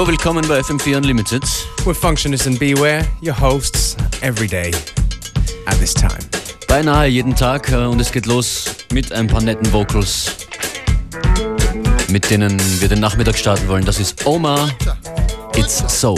Hallo, willkommen bei FM4 Unlimited. With Functionist and Beware, your hosts every day at this time. Beinahe jeden Tag äh, und es geht los mit ein paar netten Vocals, mit denen wir den Nachmittag starten wollen. Das ist Omar, It's So.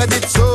I it so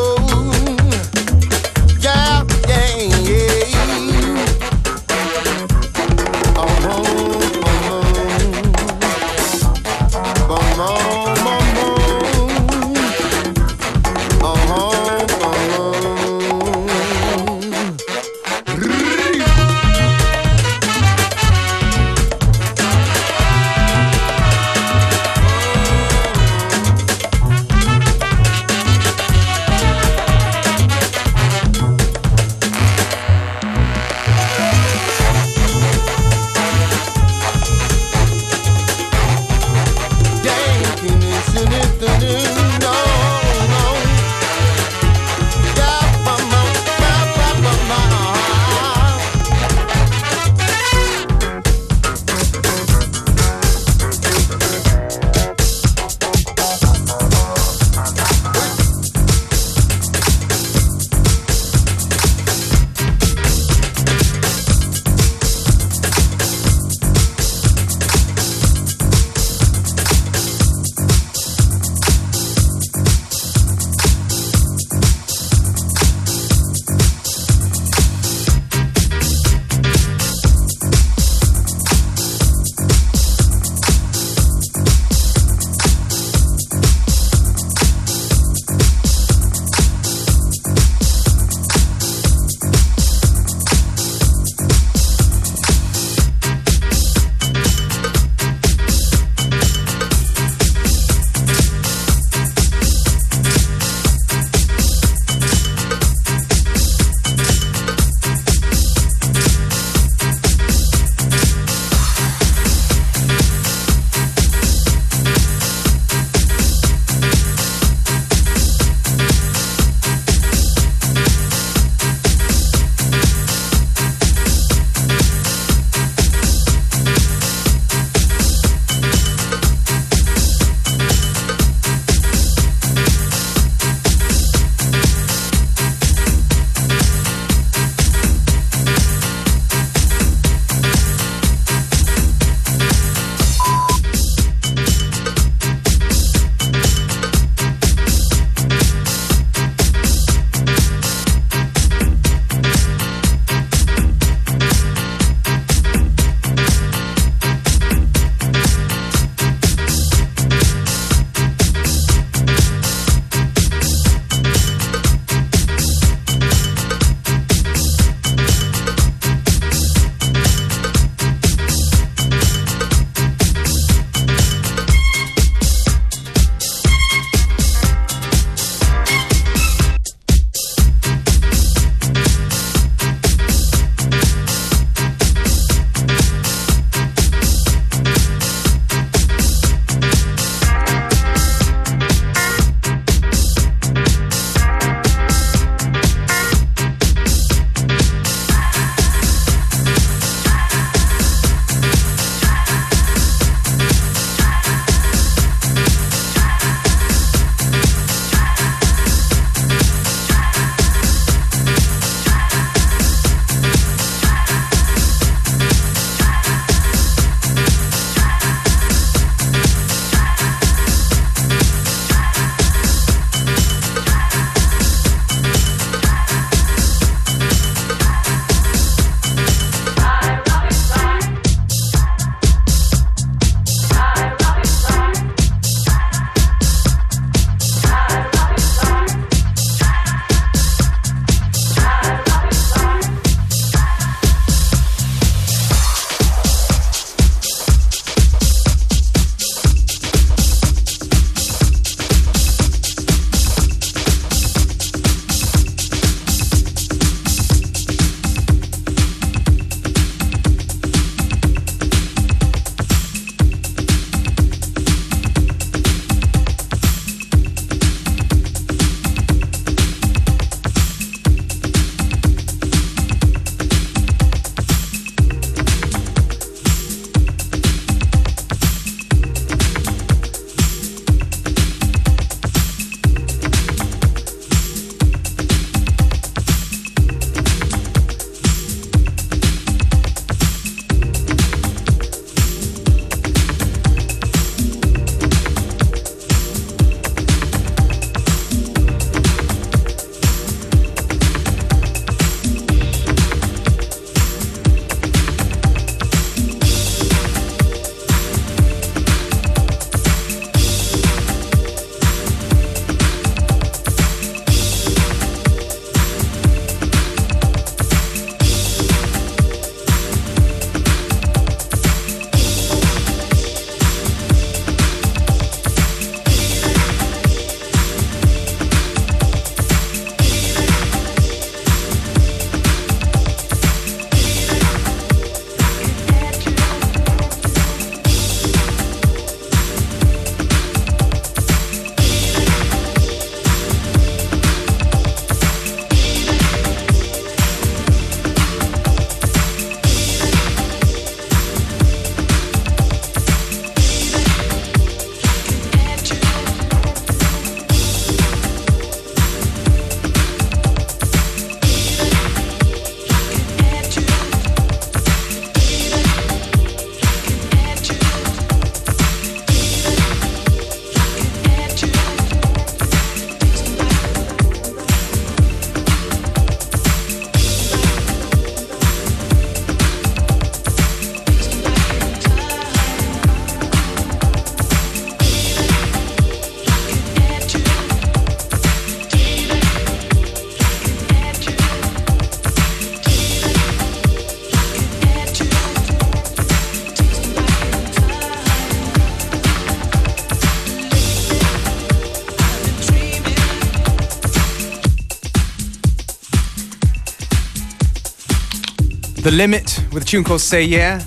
The Limit with a tune called Say Yeah.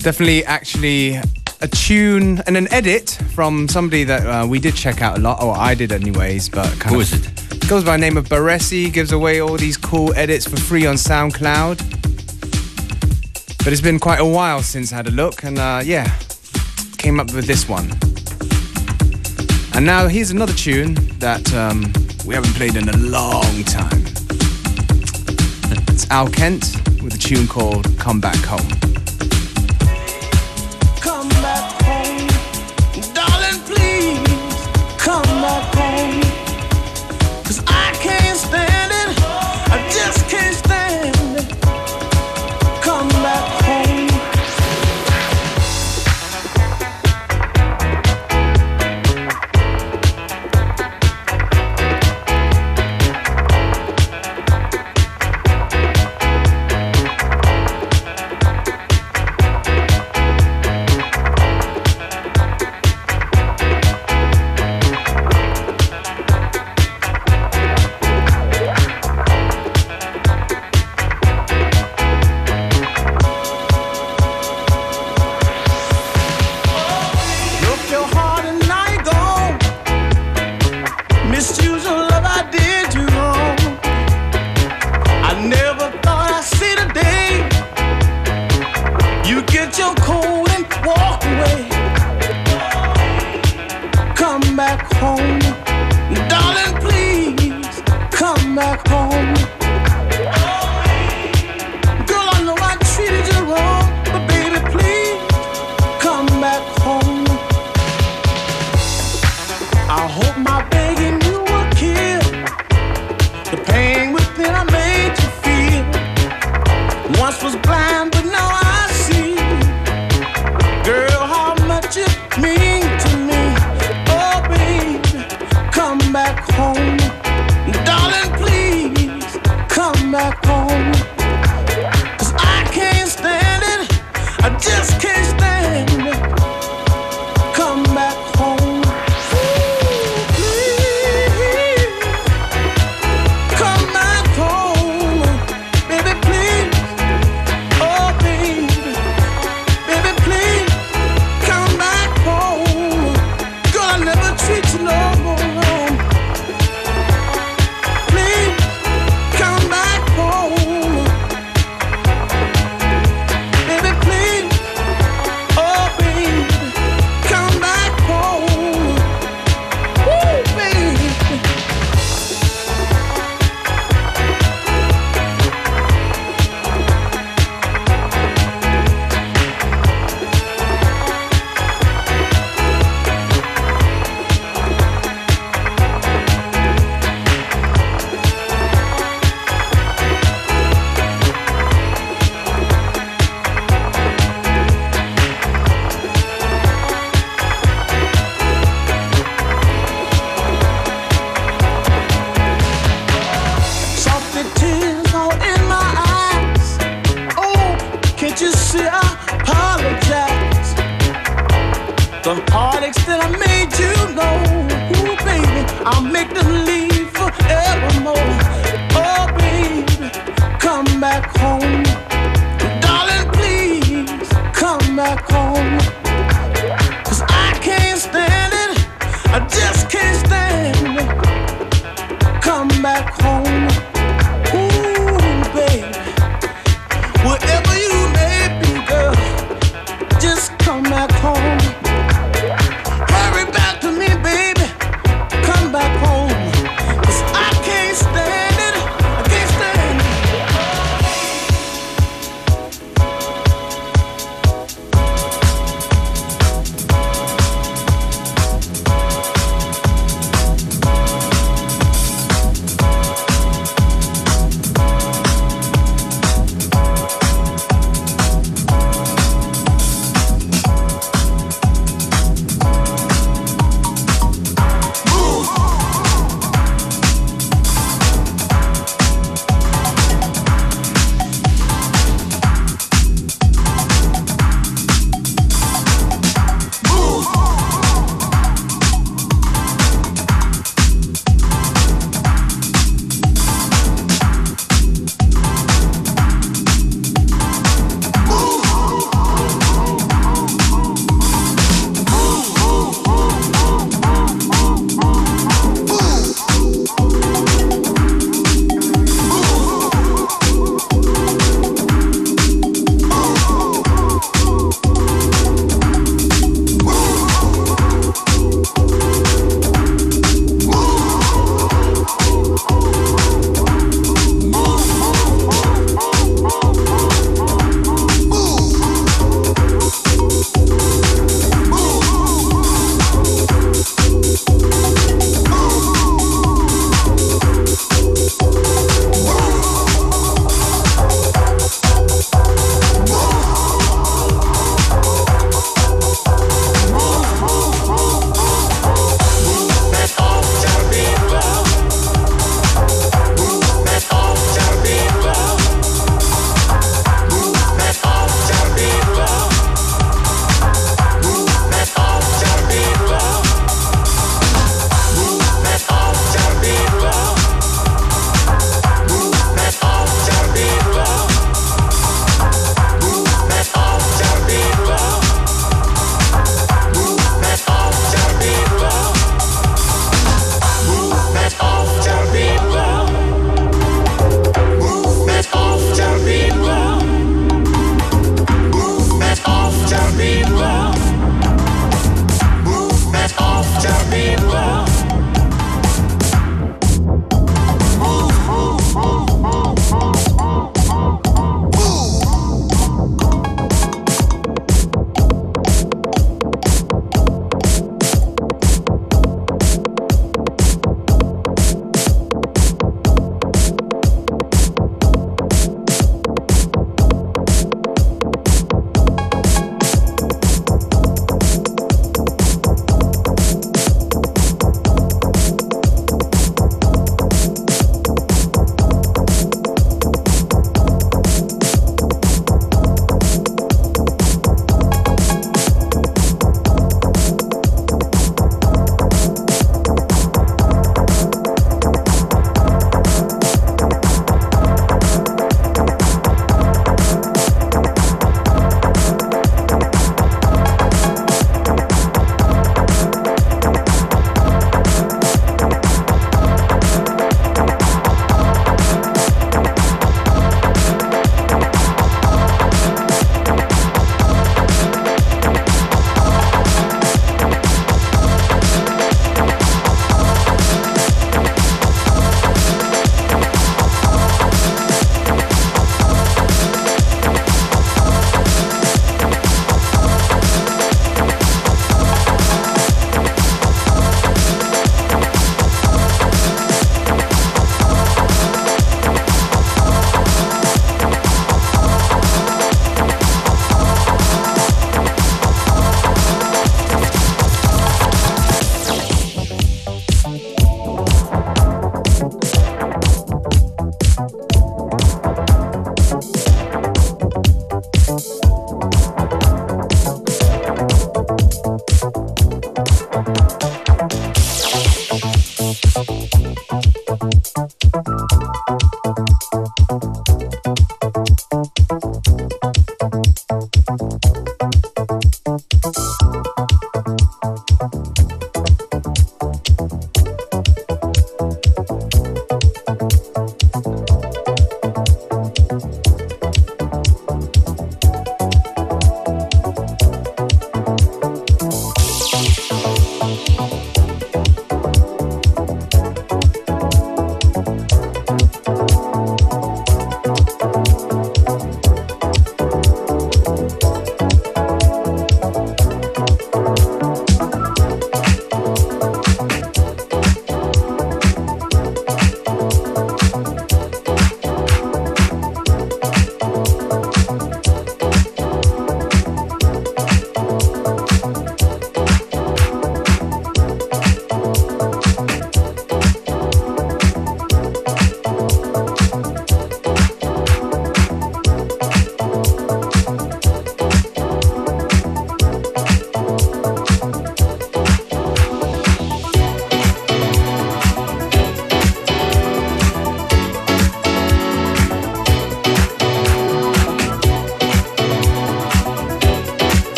Definitely, actually, a tune and an edit from somebody that uh, we did check out a lot, or I did, anyways. But kind who of, is it? Goes by the name of Baresi. Gives away all these cool edits for free on SoundCloud. But it's been quite a while since I had a look, and uh, yeah, came up with this one. And now here's another tune that um, we haven't played in a long time. It's Al Kent with a tune called Come Back Home.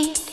Ooh.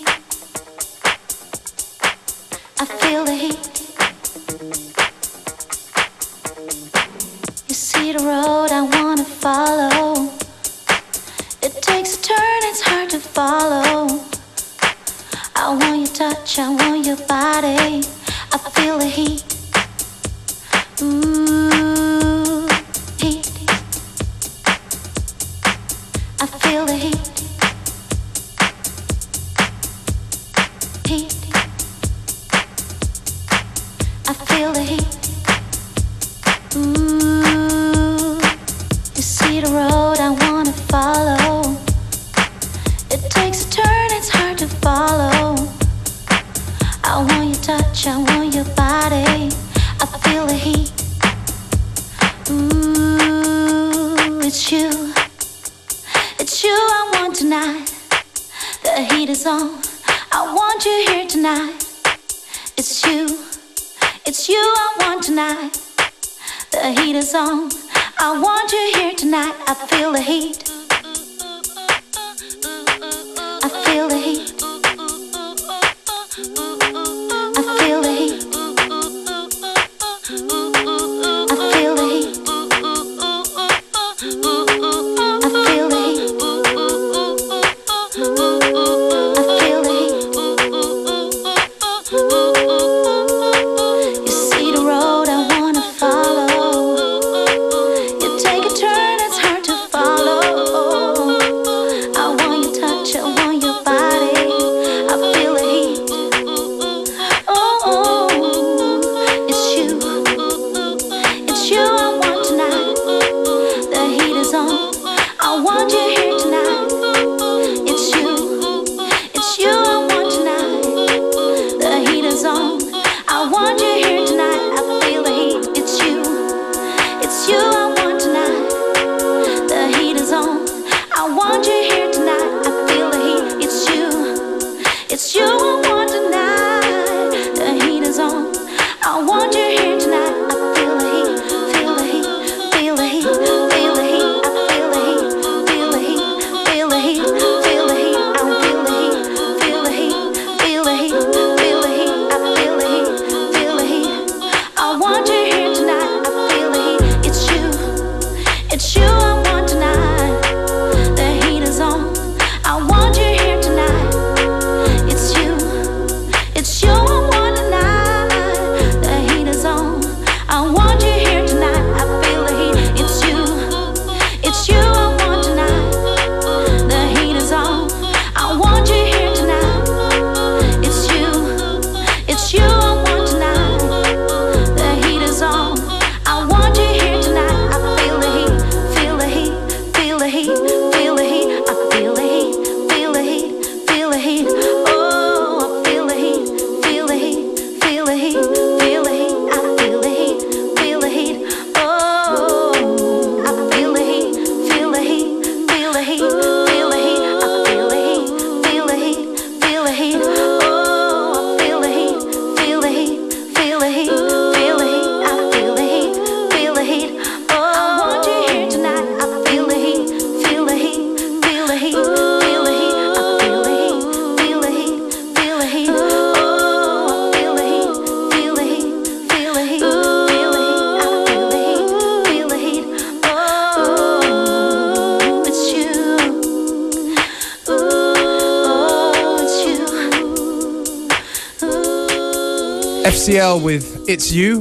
FCL with It's You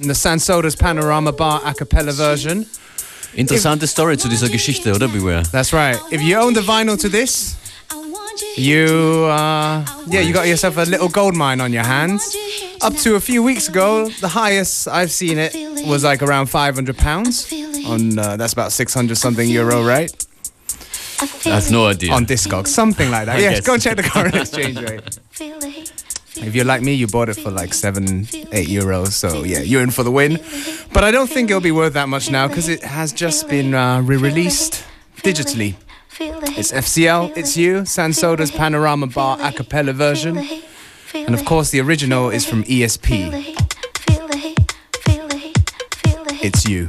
in the San Soda's Panorama Bar a cappella version. Interessante Story zu dieser Geschichte, oder Beware? That's right. If you own the vinyl to this, you, uh, yeah, you got yourself a little gold mine on your hands. Up to a few weeks ago, the highest I've seen it was like around 500 pounds. On uh, that's about 600 something euro, right? I have no idea. On Discogs, something like that. Yes, go check the current exchange rate. If you're like me, you bought it for like seven, eight euros. So yeah, you're in for the win. But I don't think it'll be worth that much now because it has just been uh, re-released digitally. It's FCL, it's you, San Soda's Panorama Bar a cappella version. And of course, the original is from ESP. It's you.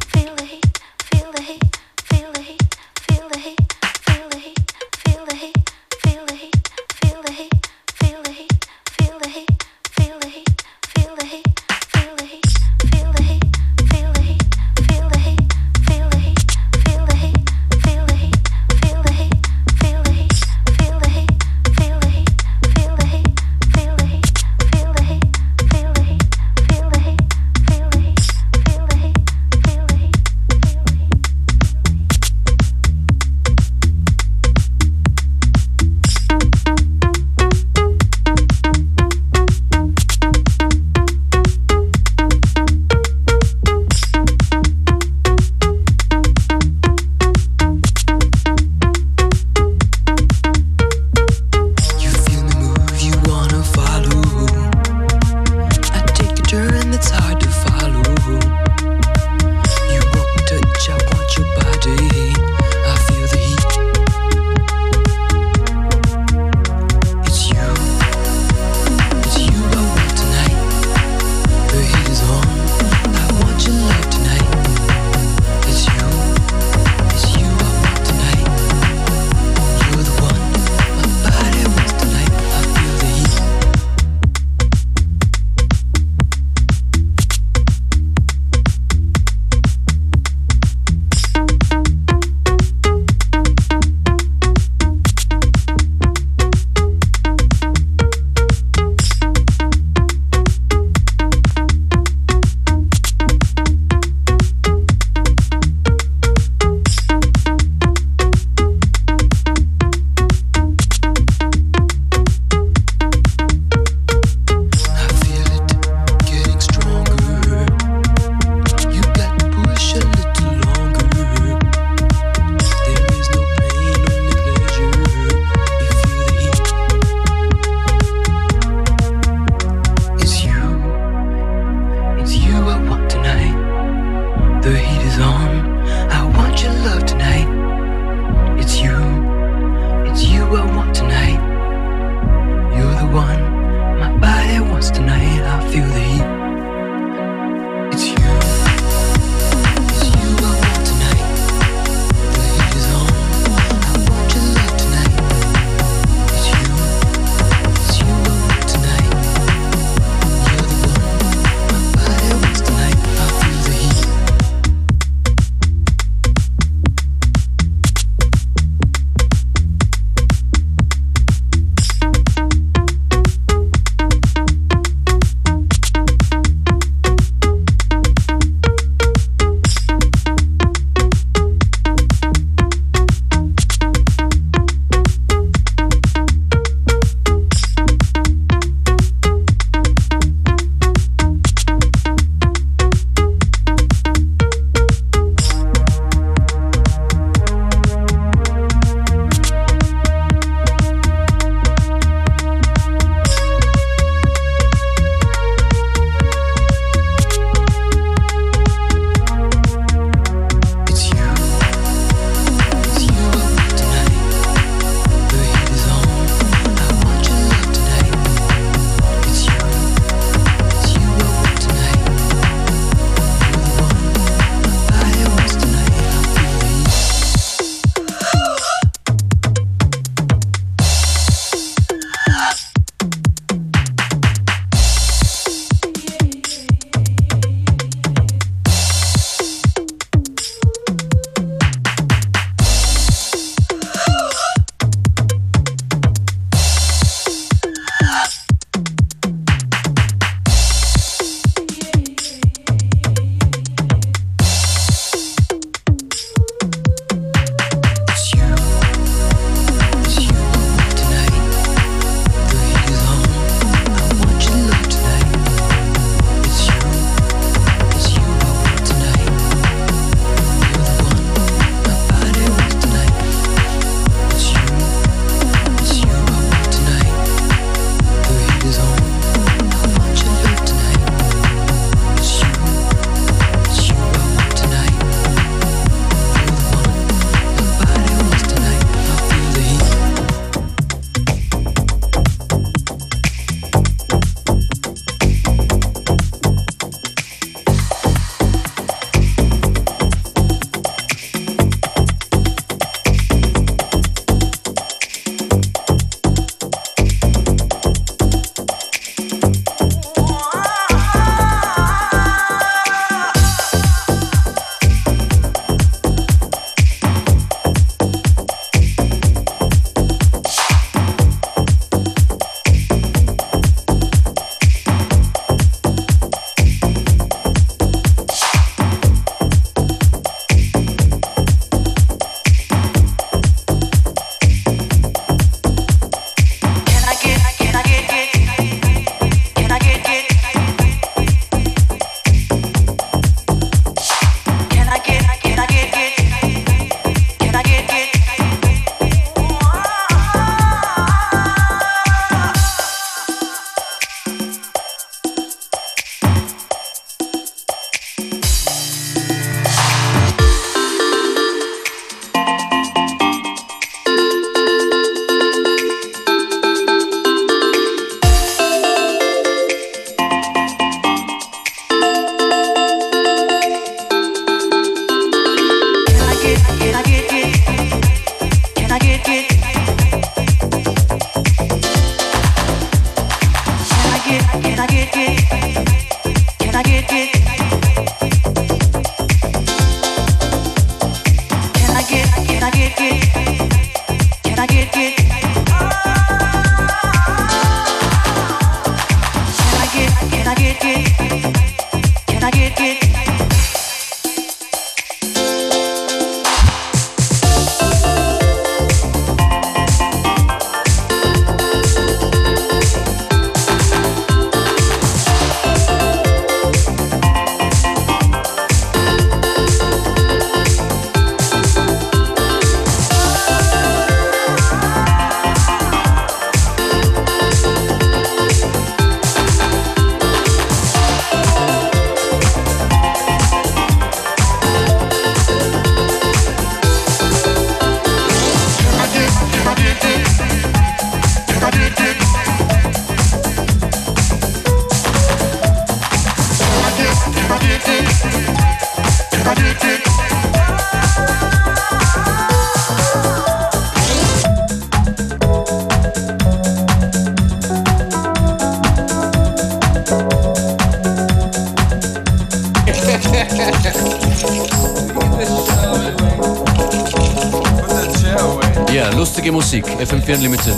FM4 Unlimited.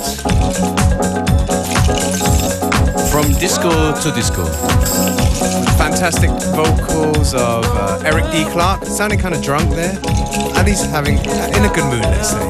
From disco to disco. Fantastic vocals of uh, Eric D. Clark, sounding kind of drunk there. And he's having, in a good mood, let's say.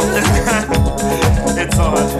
it's on.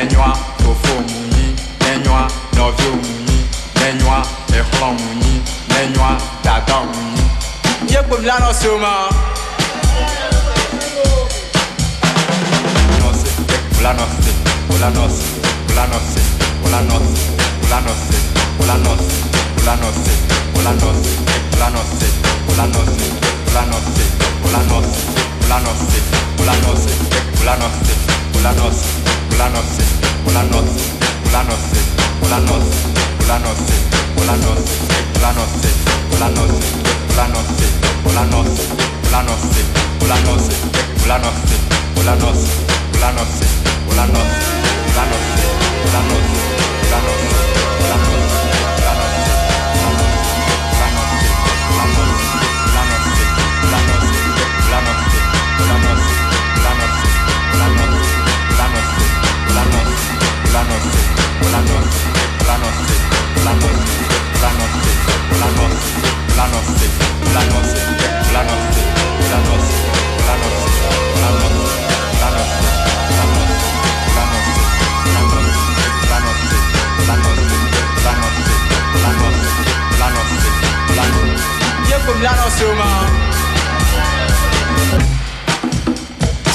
enyoa fofo munyi enyoa nɔvio munyi enyoa exlɔ munyi enyoa dada munyi. yé gbomi lanɔ so ma. Planos, planos, planos, planos, planos, planos.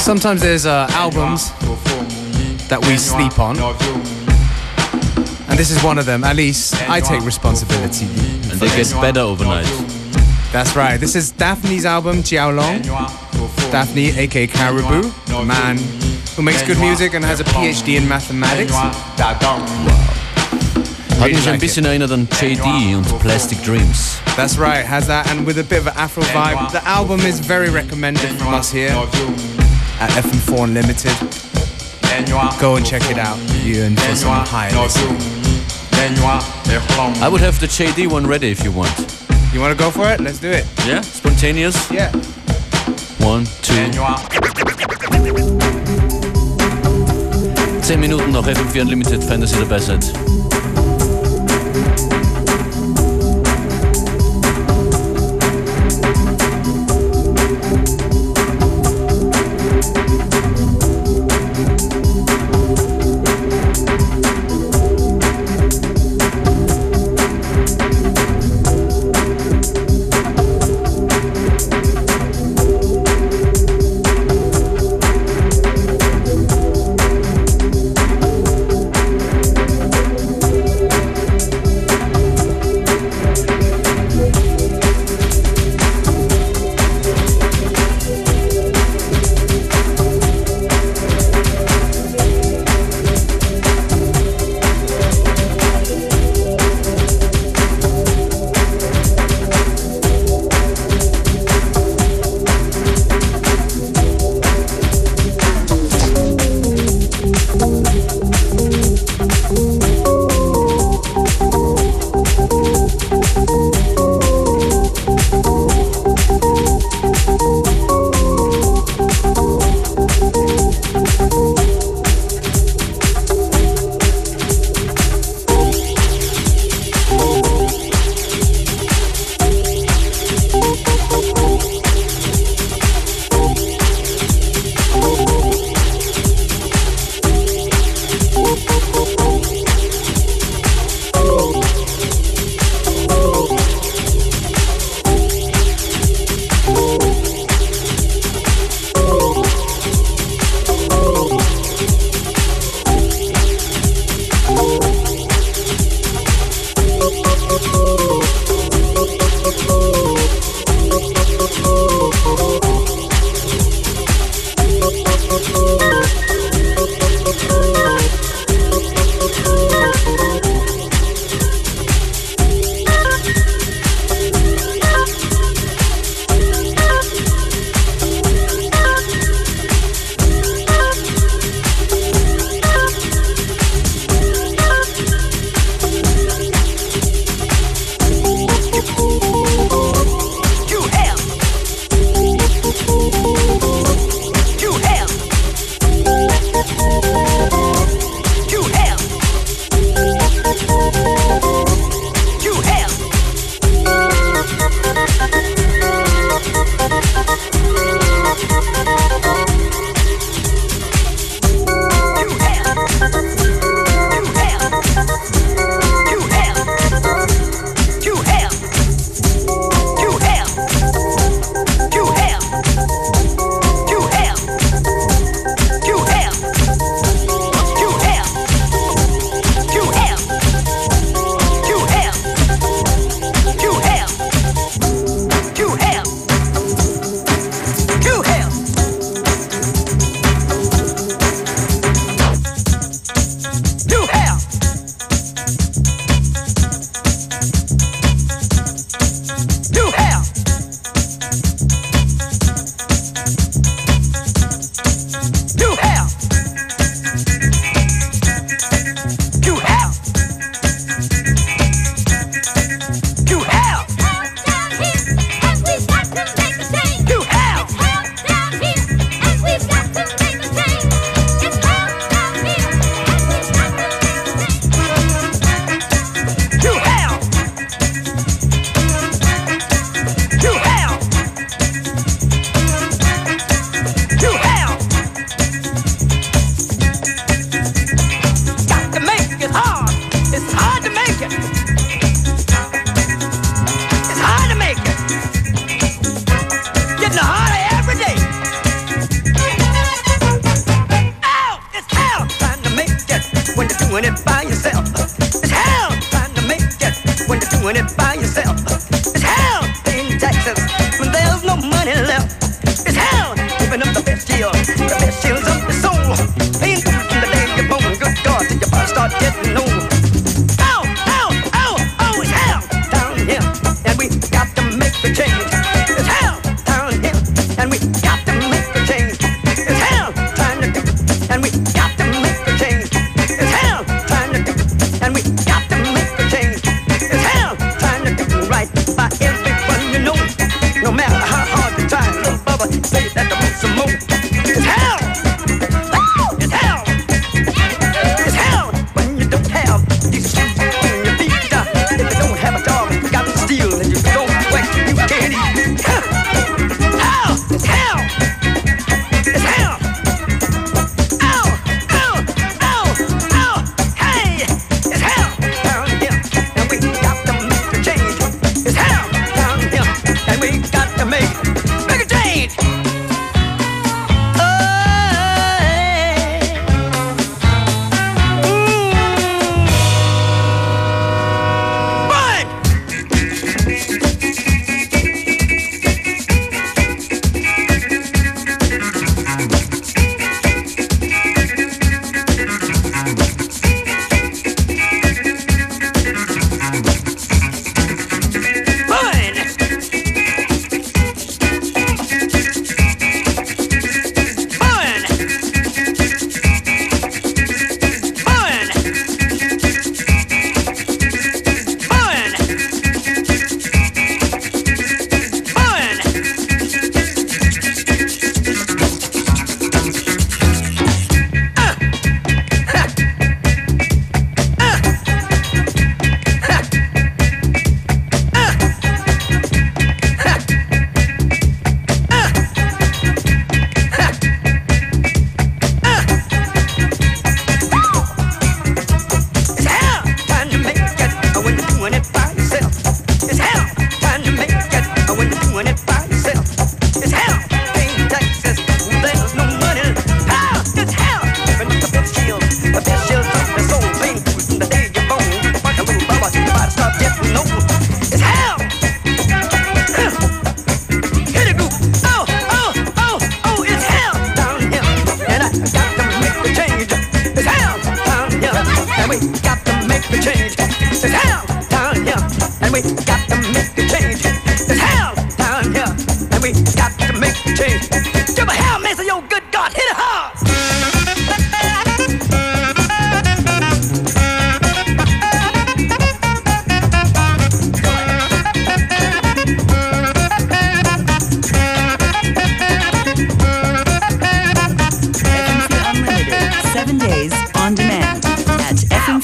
Sometimes there's uh, albums that we sleep on, and this is one of them. At least I take responsibility. And it gets better overnight. That's right. This is Daphni's album, Jiaolong. Daphne, aka Caribou, the man who makes good music and has a PhD in mathematics. Hat mich ein bisschen erinnert an Jaydee und Plastic Dreams. That's right, has that, and with a bit of an Afro vibe. The album is very recommended from us here at FM4 Unlimited. Go and check it out. You and for some high. I would have the Jaydee one ready if you want. You want to go for it? Let's do it. Yeah? Spontaneous? Yeah. One, two. Zehn Minuten noch FM4 Unlimited, fein, dass ihr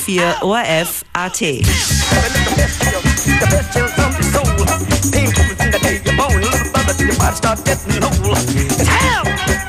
FM4 ORF AT. Having